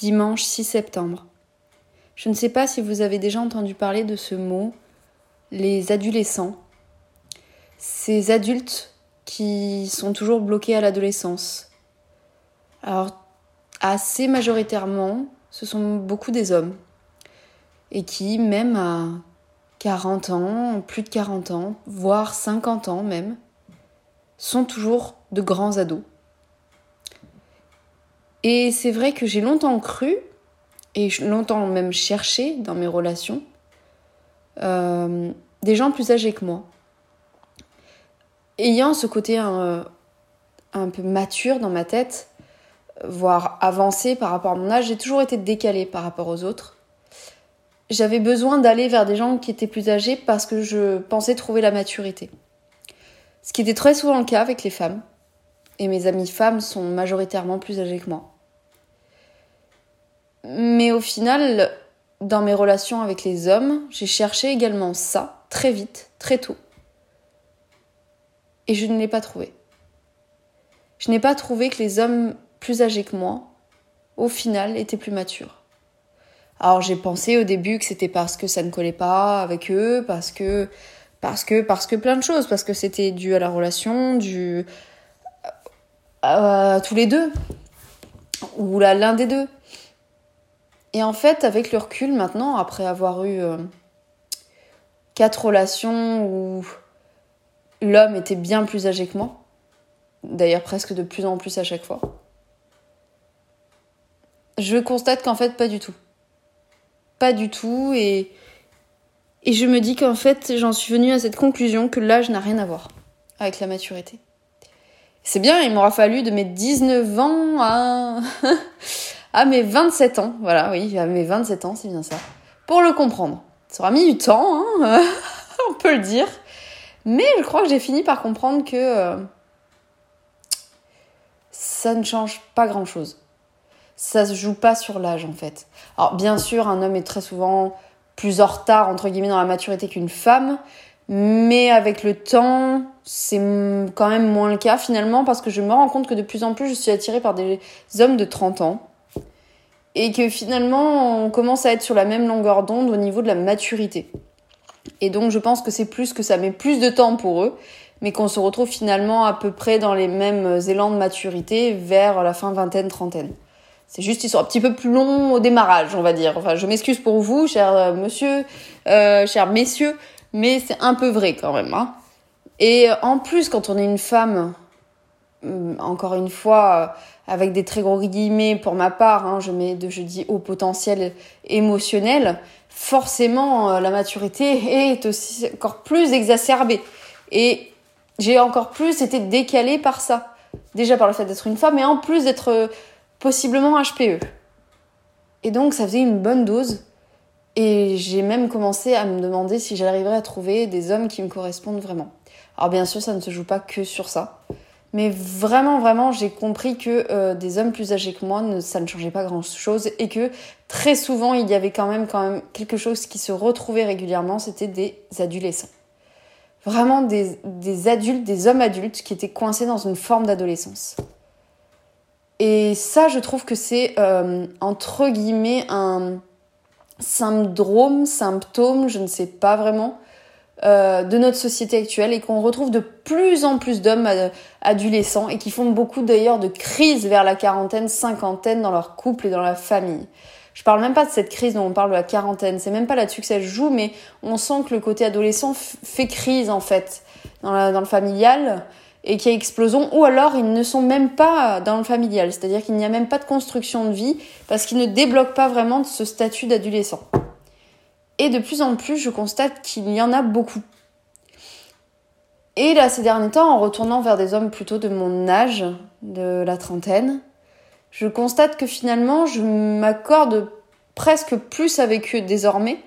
dimanche 6 septembre. Je ne sais pas si vous avez déjà entendu parler de ce mot, les adolescents. Ces adultes qui sont toujours bloqués à l'adolescence. Alors, assez majoritairement, ce sont beaucoup des hommes. Et qui, même à 40 ans, plus de 40 ans, voire 50 ans même, sont toujours de grands ados. Et c'est vrai que j'ai longtemps cru, et longtemps même cherché dans mes relations, euh, des gens plus âgés que moi. Ayant ce côté un, un peu mature dans ma tête, voire avancé par rapport à mon âge, j'ai toujours été décalée par rapport aux autres. J'avais besoin d'aller vers des gens qui étaient plus âgés parce que je pensais trouver la maturité. Ce qui était très souvent le cas avec les femmes. Et mes amies femmes sont majoritairement plus âgées que moi. Mais au final, dans mes relations avec les hommes, j'ai cherché également ça très vite, très tôt. Et je ne l'ai pas trouvé. Je n'ai pas trouvé que les hommes plus âgés que moi, au final, étaient plus matures. Alors j'ai pensé au début que c'était parce que ça ne collait pas avec eux, parce que parce que parce que plein de choses, parce que c'était dû à la relation, dû à, tous les deux ou l'un des deux. Et en fait, avec le recul maintenant, après avoir eu euh, quatre relations où l'homme était bien plus âgé que moi, d'ailleurs presque de plus en plus à chaque fois, je constate qu'en fait, pas du tout. Pas du tout, et, et je me dis qu'en fait, j'en suis venue à cette conclusion que l'âge n'a rien à voir avec la maturité. C'est bien, il m'aura fallu de mes 19 ans à mes 27 ans, voilà, oui, à mes 27 ans, c'est bien ça, pour le comprendre. Ça aura mis du temps, hein, on peut le dire. Mais je crois que j'ai fini par comprendre que euh, ça ne change pas grand-chose. Ça se joue pas sur l'âge, en fait. Alors, bien sûr, un homme est très souvent plus en retard, entre guillemets, dans la maturité qu'une femme. Mais avec le temps, c'est quand même moins le cas finalement parce que je me rends compte que de plus en plus je suis attirée par des hommes de 30 ans et que finalement on commence à être sur la même longueur d'onde au niveau de la maturité. Et donc je pense que c'est plus que ça met plus de temps pour eux, mais qu'on se retrouve finalement à peu près dans les mêmes élans de maturité vers la fin vingtaine, trentaine. C'est juste ils sont un petit peu plus longs au démarrage, on va dire. Enfin, je m'excuse pour vous, cher euh, monsieur, euh, chers messieurs, mais c'est un peu vrai quand même. Hein. Et en plus, quand on est une femme, hum, encore une fois, avec des très gros guillemets pour ma part, hein, je mets de je dis au potentiel émotionnel, forcément euh, la maturité est aussi encore plus exacerbée. Et j'ai encore plus été décalée par ça. Déjà par le fait d'être une femme, mais en plus d'être euh, possiblement HPE. Et donc ça faisait une bonne dose. Et j'ai même commencé à me demander si j'arriverais à trouver des hommes qui me correspondent vraiment. Alors bien sûr, ça ne se joue pas que sur ça. Mais vraiment, vraiment, j'ai compris que euh, des hommes plus âgés que moi, ça ne changeait pas grand-chose et que très souvent, il y avait quand même, quand même quelque chose qui se retrouvait régulièrement, c'était des adolescents. Vraiment des, des adultes, des hommes adultes qui étaient coincés dans une forme d'adolescence. Et ça, je trouve que c'est, euh, entre guillemets, un syndrome, symptôme, je ne sais pas vraiment, euh, de notre société actuelle et qu'on retrouve de plus en plus d'hommes adolescents et qui font beaucoup d'ailleurs de crises vers la quarantaine, cinquantaine dans leur couple et dans la famille. Je parle même pas de cette crise dont on parle de la quarantaine, c'est même pas là-dessus que ça joue, mais on sent que le côté adolescent fait crise en fait dans le familial et qu'il y a explosion, ou alors ils ne sont même pas dans le familial, c'est-à-dire qu'il n'y a même pas de construction de vie parce qu'ils ne débloquent pas vraiment ce statut d'adolescent. Et de plus en plus, je constate qu'il y en a beaucoup. Et là, ces derniers temps, en retournant vers des hommes plutôt de mon âge, de la trentaine, je constate que finalement, je m'accorde presque plus avec eux désormais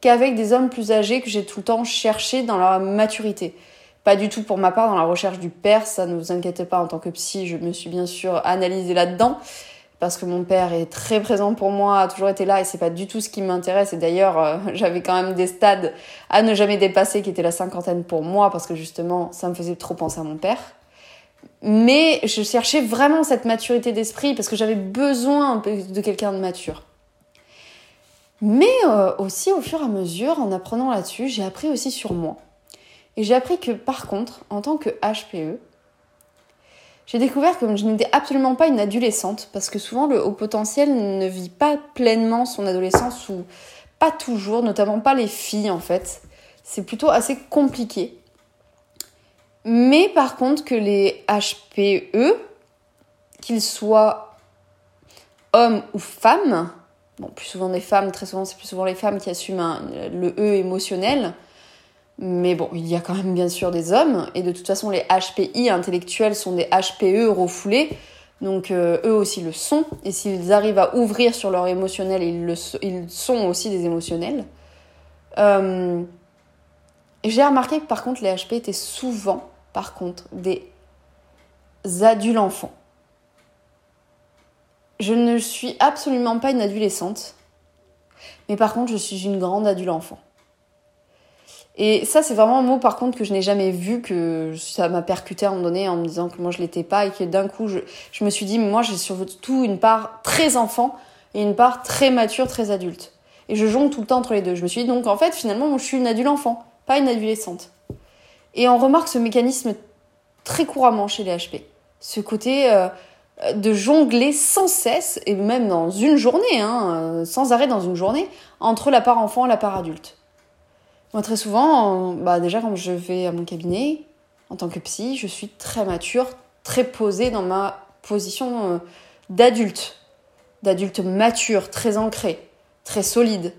qu'avec des hommes plus âgés que j'ai tout le temps cherché dans leur maturité. Pas du tout pour ma part dans la recherche du père, ça ne vous inquiétez pas en tant que psy, je me suis bien sûr analysée là-dedans, parce que mon père est très présent pour moi, a toujours été là et c'est pas du tout ce qui m'intéresse. Et d'ailleurs, euh, j'avais quand même des stades à ne jamais dépasser qui étaient la cinquantaine pour moi parce que justement, ça me faisait trop penser à mon père. Mais je cherchais vraiment cette maturité d'esprit parce que j'avais besoin de quelqu'un de mature. Mais euh, aussi au fur et à mesure, en apprenant là-dessus, j'ai appris aussi sur moi. Et j'ai appris que par contre, en tant que HPE, j'ai découvert que je n'étais absolument pas une adolescente, parce que souvent le haut potentiel ne vit pas pleinement son adolescence, ou pas toujours, notamment pas les filles en fait. C'est plutôt assez compliqué. Mais par contre que les HPE, qu'ils soient hommes ou femmes, bon plus souvent des femmes, très souvent c'est plus souvent les femmes qui assument le E émotionnel, mais bon, il y a quand même bien sûr des hommes, et de toute façon, les HPI intellectuels sont des HPE refoulés, donc euh, eux aussi le sont, et s'ils arrivent à ouvrir sur leur émotionnel, ils, le, sont aussi des émotionnels. Euh, j'ai remarqué que par contre, les HP étaient souvent, par contre, des adultes enfants. Je ne suis absolument pas une adolescente, mais par contre, je suis une grande adulte enfant. Et ça, c'est vraiment un mot par contre que je n'ai jamais vu, que ça m'a percuté à un moment donné en me disant que moi je l'étais pas et que d'un coup je, me suis dit, moi j'ai surtout une part très enfant et une part très mature, très adulte. Et je jongle tout le temps entre les deux. Je me suis dit, donc en fait, finalement, moi je suis une adulte enfant, pas une adolescente. Et on remarque ce mécanisme très couramment chez les HP. Ce côté euh, de jongler sans cesse, et même dans une journée, hein, euh, sans arrêt dans une journée, entre la part enfant et la part adulte. Moi, très souvent, bah, déjà, quand je vais à mon cabinet, en tant que psy, je suis très mature, très posée dans ma position euh, d'adulte, d'adulte mature, très ancrée, très solide.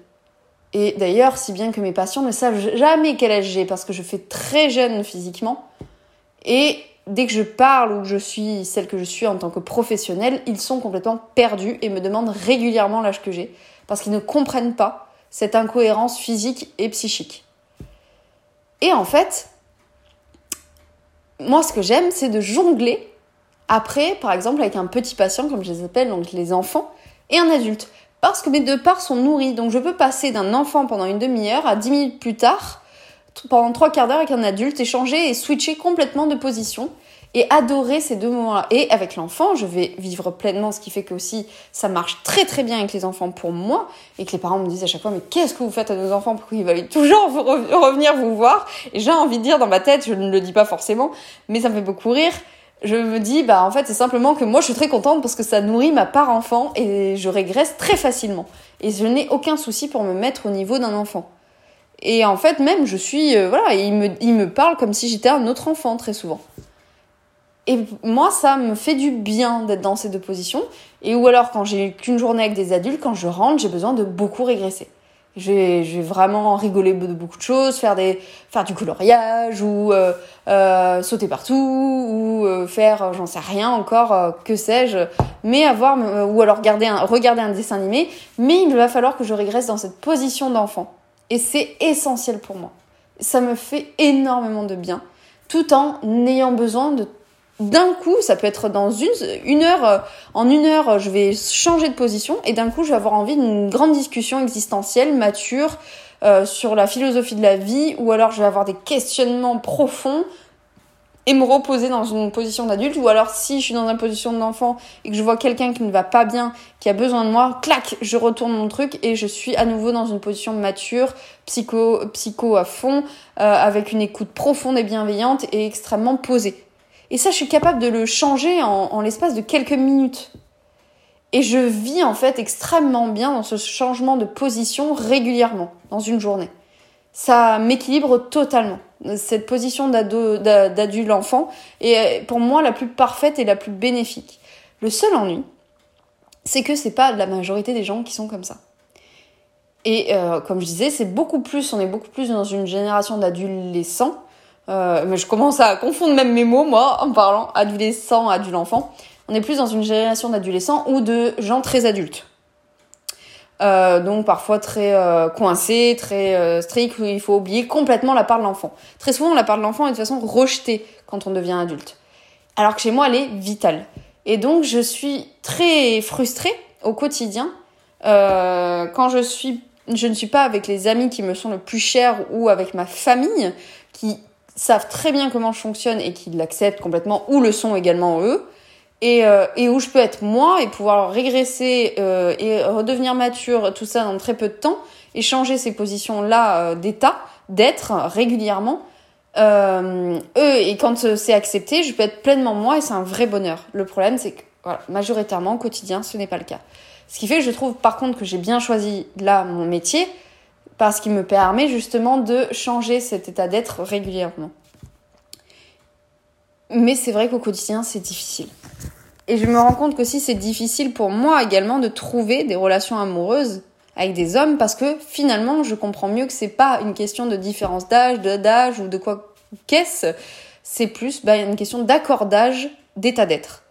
Et d'ailleurs, si bien que mes patients ne savent jamais quel âge j'ai, parce que je fais très jeune physiquement, et dès que je parle ou que je suis celle que je suis en tant que professionnelle, ils sont complètement perdus et me demandent régulièrement l'âge que j'ai, parce qu'ils ne comprennent pas cette incohérence physique et psychique. Et en fait, moi ce que j'aime, c'est de jongler après, par exemple, avec un petit patient, comme je les appelle, donc les enfants, et un adulte. Parce que mes deux parts sont nourries. Donc je peux passer d'un enfant pendant une demi-heure à dix minutes plus tard, pendant trois quarts d'heure avec un adulte, échanger et switcher complètement de position et adorer ces deux moments-là. Et avec l'enfant, je vais vivre pleinement, ce qui fait que aussi ça marche très très bien avec les enfants pour moi et que les parents me disent à chaque fois mais qu'est-ce que vous faites à nos enfants? Pour qu'ils veulent toujours revenir vous voir? Et j'ai envie de dire dans ma tête, je ne le dis pas forcément, mais ça me fait beaucoup rire. Je me dis bah en fait c'est simplement que moi je suis très contente parce que ça nourrit ma part enfant et je régresse très facilement et je n'ai aucun souci pour me mettre au niveau d'un enfant. Et en fait même je suis euh, voilà, il me il me parle comme si j'étais un autre enfant très souvent. Et moi, ça me fait du bien d'être dans ces deux positions. Et ou alors, quand j'ai qu'une journée avec des adultes, quand je rentre, j'ai besoin de beaucoup régresser. Je vais, vraiment rigoler de beaucoup de choses, faire, des, faire du coloriage ou euh, euh, sauter partout ou faire, j'en sais rien encore, que sais-je, mais avoir, ou alors regarder un, regarder un dessin animé. Mais il va falloir que je régresse dans cette position d'enfant. Et c'est essentiel pour moi. Ça me fait énormément de bien, tout en ayant besoin de d'un coup, ça peut être dans une, une heure, euh, en une heure, je vais changer de position et d'un coup, je vais avoir envie d'une grande discussion existentielle, mature, euh, sur la philosophie de la vie, ou alors je vais avoir des questionnements profonds et me reposer dans une position d'adulte, ou alors si je suis dans une position d'enfant et que je vois quelqu'un qui ne va pas bien, qui a besoin de moi, clac, je retourne mon truc et je suis à nouveau dans une position mature, psycho, psycho à fond, euh, avec une écoute profonde et bienveillante et extrêmement posée. Et ça, je suis capable de le changer en, l'espace de quelques minutes. Et je vis en fait extrêmement bien dans ce changement de position régulièrement dans une journée. Ça m'équilibre totalement. Cette position d'adulte enfant est pour moi la plus parfaite et la plus bénéfique. Le seul ennui, c'est que c'est pas la majorité des gens qui sont comme ça. Et euh, comme je disais, c'est beaucoup plus, on est beaucoup plus dans une génération d'adolescents euh, mais je commence à confondre même mes mots, moi, en parlant adolescent, adulte enfant. On est plus dans une génération d'adolescents ou de gens très adultes. Euh, donc parfois très euh, coincés, très euh, stricts, où il faut oublier complètement la part de l'enfant. Très souvent, la part de l'enfant est de façon rejetée quand on devient adulte. Alors que chez moi, elle est vitale. Et donc, je suis très frustrée au quotidien euh, quand je suis, je ne suis pas avec les amis qui me sont le plus chers ou avec ma famille qui savent très bien comment je fonctionne et qui l'acceptent complètement, ou le sont également eux, et, euh, et, où je peux être moi et pouvoir régresser euh, et redevenir mature, tout ça dans très peu de temps, et changer ces positions-là euh, d'état, d'être régulièrement. eux, et quand c'est accepté, je peux être pleinement moi et c'est un vrai bonheur. Le problème, c'est que voilà, majoritairement, au quotidien, ce n'est pas le cas. Ce qui fait que je trouve par contre que j'ai bien choisi là mon métier, parce qu'il me permet justement de changer cet état d'être régulièrement. Mais c'est vrai qu'au quotidien, c'est difficile. Et je me rends compte que si c'est difficile pour moi également de trouver des relations amoureuses avec des hommes parce que finalement, je comprends mieux que c'est pas une question de différence d'âge, d'âge ou de quoi qu'est-ce, c'est plus bah, une question d'accordage d'état d'être.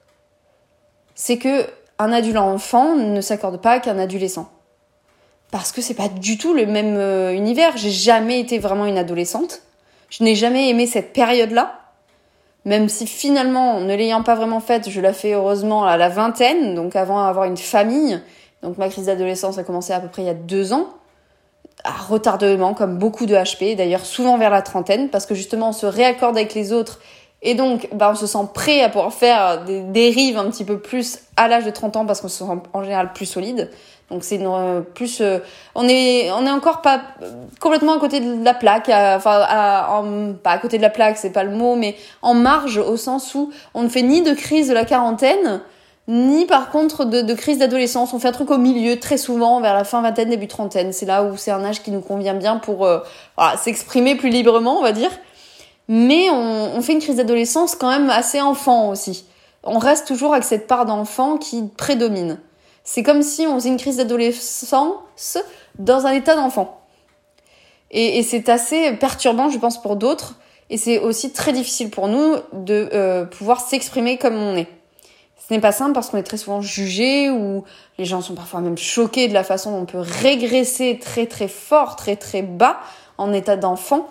C'est que un adulte enfant ne s'accorde pas qu'un adolescent. Parce que c'est pas du tout le même euh, univers. J'ai jamais été vraiment une adolescente. Je n'ai jamais aimé cette période-là même si finalement, ne l'ayant pas vraiment faite, je la fais heureusement à la vingtaine, donc avant d'avoir une famille. Donc ma crise d'adolescence a commencé à peu près il y a deux ans, à retardement, comme beaucoup de HP, d'ailleurs souvent vers la trentaine, parce que justement on se réaccorde avec les autres, et donc bah, on se sent prêt à pouvoir faire des dérives un petit peu plus à l'âge de 30 ans, parce qu'on se sent en général plus solide. Donc c'est une, plus euh, on est on est encore pas complètement à côté de la plaque, enfin pas à côté de la plaque, c'est pas le mot, mais en marge au sens où on ne fait ni de crise de la quarantaine, ni par contre de, de crise d'adolescence. On fait un truc au milieu très souvent vers la fin vingtaine début trentaine. C'est là où c'est un âge qui nous convient bien pour euh, voilà, s'exprimer plus librement, on va dire. Mais on, on fait une crise d'adolescence quand même assez enfant aussi. On reste toujours avec cette part d'enfant qui prédomine. C'est comme si on faisait une crise d'adolescence dans un état d'enfant. Et, c'est assez perturbant, je pense, pour d'autres. Et c'est aussi très difficile pour nous de euh, pouvoir s'exprimer comme on est. Ce n'est pas simple parce qu'on est très souvent jugé ou les gens sont parfois même choqués de la façon dont on peut régresser très très fort, très très bas en état d'enfant.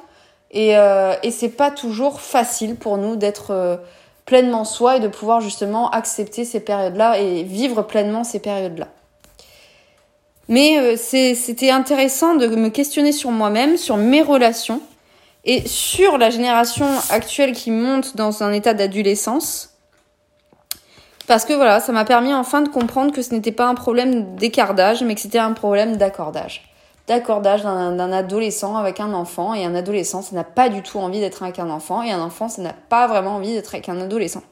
Et, euh, et c'est pas toujours facile pour nous d'être euh, pleinement soi et de pouvoir justement accepter ces périodes-là et vivre pleinement ces périodes-là. Mais euh, c'était intéressant de me questionner sur moi-même, sur mes relations et sur la génération actuelle qui monte dans un état d'adolescence. Parce que voilà, ça m'a permis enfin de comprendre que ce n'était pas un problème d'écartage, mais que c'était un problème d'accordage d'accordage d'un adolescent avec un enfant. Et un adolescent, ça n'a pas du tout envie d'être avec un enfant. Et un enfant, ça n'a pas vraiment envie d'être avec un adolescent.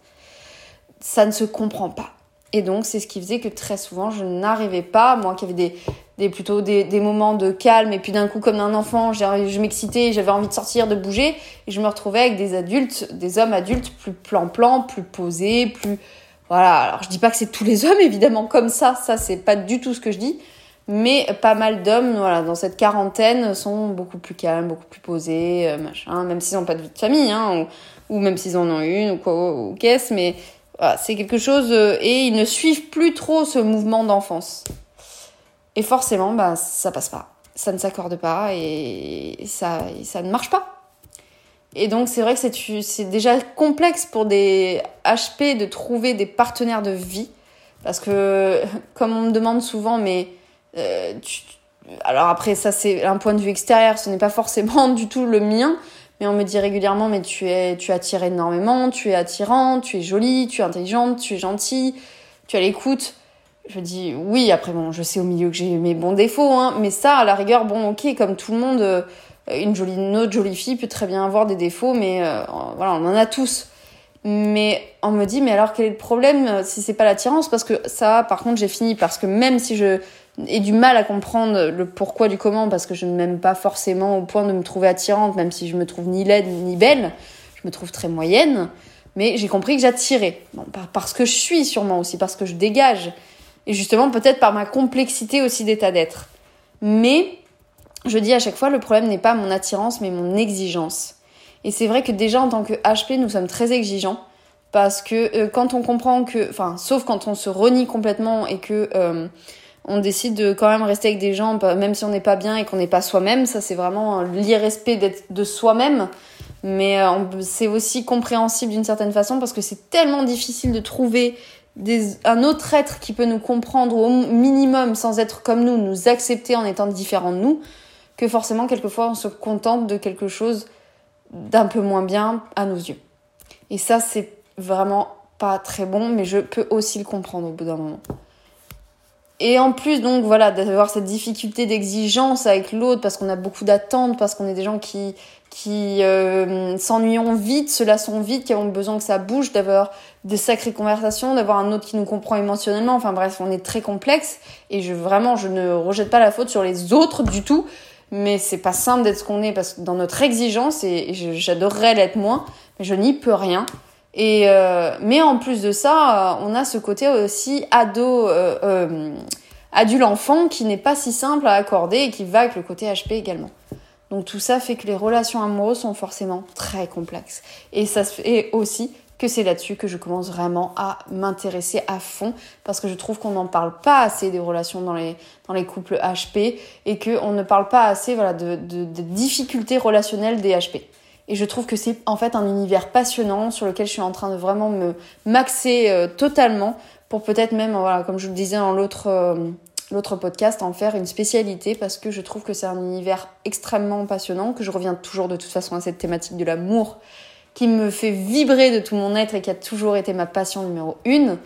Ça ne se comprend pas. Et donc, c'est ce qui faisait que très souvent, je n'arrivais pas, moi qui avais des, des plutôt des, des, moments de calme, et puis d'un coup, comme un enfant, je m'excitais, j'avais envie de sortir, de bouger, et je me retrouvais avec des adultes, des hommes adultes plus plan-plan, plus posés, plus... Voilà, alors je dis pas que c'est tous les hommes, évidemment, comme ça, ça c'est pas du tout ce que je dis, mais pas mal d'hommes, voilà, dans cette quarantaine, sont beaucoup plus calmes, beaucoup plus posés, euh, machin, même s'ils n'ont pas de vie de famille, hein, ou, même s'ils en ont une, ou quoi, ou qu'est-ce, mais c'est quelque chose, euh, et ils ne suivent plus trop ce mouvement d'enfance. Et forcément, bah, ça passe pas. Ça ne s'accorde pas, et ça, ça ne marche pas. Et donc, c'est vrai que c'est déjà complexe pour des HP de trouver des partenaires de vie, parce que, comme on me demande souvent, mais euh, alors après, ça c'est un point de vue extérieur, ce n'est pas forcément du tout le mien, mais on me dit régulièrement, mais tu es, tu attires énormément, tu es attirante, tu es jolie, tu es intelligente, tu es gentille, tu as l'écoute. Je dis oui, après bon, je sais au milieu que j'ai mes bons défauts, hein, mais ça, à la rigueur, bon, ok, comme tout le monde, euh, une jolie, autre jolie fille peut très bien avoir des défauts, mais euh, voilà, on en a tous. Mais on me dit, mais alors quel est le problème si c'est pas l'attirance? Parce que ça, par contre, j'ai fini parce que même si je et du mal à comprendre le pourquoi du comment parce que je ne m'aime pas forcément au point de me trouver attirante, même si je me trouve ni laide ni belle. Je me trouve très moyenne, mais j'ai compris que j'attirais. Parce que je suis sûrement aussi, parce que je dégage. Et justement, peut-être par ma complexité aussi d'état d'être. Mais je dis à chaque fois, le problème n'est pas mon attirance, mais mon exigence. Et c'est vrai que déjà en tant que HP, nous sommes très exigeants. Parce que euh, quand on comprend que, enfin, sauf quand on se renie complètement et que euh, on décide de quand même rester avec des gens, même si on n'est pas bien et qu'on n'est pas soi-même. Ça, c'est vraiment l'irrespect d'être de soi-même. Mais euh, c'est aussi compréhensible d'une certaine façon parce que c'est tellement difficile de trouver un autre être qui peut nous comprendre au minimum sans être comme nous, nous accepter en étant différent de nous, que forcément, quelquefois, on se contente de quelque chose d'un peu moins bien à nos yeux. Et ça, c'est vraiment pas très bon, mais je peux aussi le comprendre au bout d'un moment. Et en plus, donc voilà, d'avoir cette difficulté d'exigence avec l'autre, parce qu'on a beaucoup d'attentes, parce qu'on est des gens qui, qui euh, s'ennuient vite, se lassent vite, qui ont besoin que ça bouge, d'avoir des sacrées conversations, d'avoir un autre qui nous comprend émotionnellement. Enfin bref, on est très complexe. Et je vraiment, je ne rejette pas la faute sur les autres du tout. Mais c'est pas simple d'être ce qu'on est parce que dans notre exigence, et, j'adorerais l'être moins, mais je n'y peux rien. Et euh, mais en plus de ça, euh, on a ce côté aussi ado, euh, euh, adulte enfant qui n'est pas si simple à accorder et qui va avec le côté HP également. Donc tout ça fait que les relations amoureuses sont forcément très complexes. Et ça fait aussi que c'est là-dessus que je commence vraiment à m'intéresser à fond parce que je trouve qu'on n'en parle pas assez des relations dans les, couples HP et qu'on ne parle pas assez voilà, de difficultés relationnelles des HP. Et je trouve que c'est en fait un univers passionnant sur lequel je suis en train de vraiment me maxer euh, totalement pour peut-être même, voilà, comme je le disais dans l'autre euh, l'autre podcast, en faire une spécialité parce que je trouve que c'est un univers extrêmement passionnant, que je reviens toujours de toute façon à cette thématique de l'amour qui me fait vibrer de tout mon être et qui a toujours été ma passion numéro une.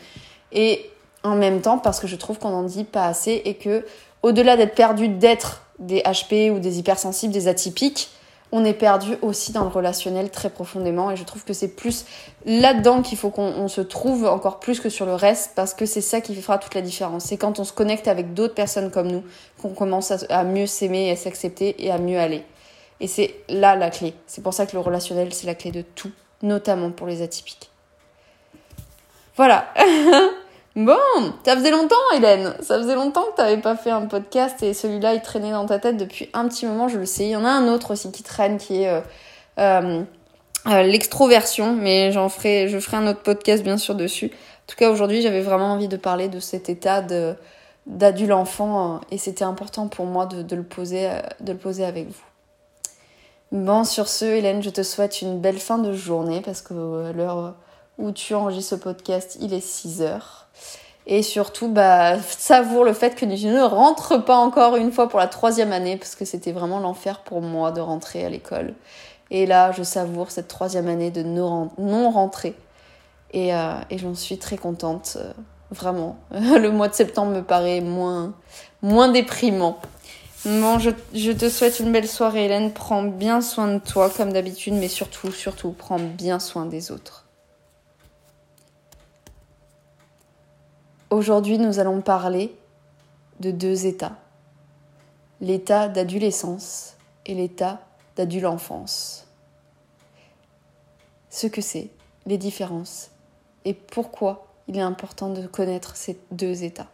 Et en même temps parce que je trouve qu'on n'en dit pas assez et que au-delà d'être perdu d'être des HP ou des hypersensibles, des atypiques, on est perdu aussi dans le relationnel très profondément et je trouve que c'est plus là-dedans qu'il faut qu'on se trouve encore plus que sur le reste parce que c'est ça qui fera toute la différence. C'est quand on se connecte avec d'autres personnes comme nous qu'on commence à, mieux s'aimer à s'accepter et à mieux aller. Et c'est là la clé. C'est pour ça que le relationnel, c'est la clé de tout, notamment pour les atypiques. Voilà. Bon, ça faisait longtemps, Hélène. Ça faisait longtemps que t'avais pas fait un podcast et celui-là, il traînait dans ta tête depuis un petit moment, je le sais. Il y en a un autre aussi qui traîne, qui est euh, euh, euh, l'extroversion, mais je ferai un autre podcast bien sûr dessus. En tout cas, aujourd'hui, j'avais vraiment envie de parler de cet état d'adulte enfant et c'était important pour moi de, de, le poser, de le poser avec vous. Bon, sur ce, Hélène, je te souhaite une belle fin de journée parce que l'heure où tu enregistres ce podcast, il est 6 heures. Et surtout, bah, savoure le fait que je ne rentre pas encore une fois pour la troisième année, parce que c'était vraiment l'enfer pour moi de rentrer à l'école. Et là, je savoure cette troisième année de non-rentrée. Et, euh, et j'en suis très contente, euh, vraiment. Le mois de septembre me paraît moins, moins déprimant. Bon, je, je te souhaite une belle soirée, Hélène. Prends bien soin de toi, comme d'habitude, mais surtout, surtout, prends bien soin des autres. Aujourd'hui, nous allons parler de deux états, l'état d'adolescence et l'état d'adulte enfance. Ce que c'est, les différences et pourquoi il est important de connaître ces deux états.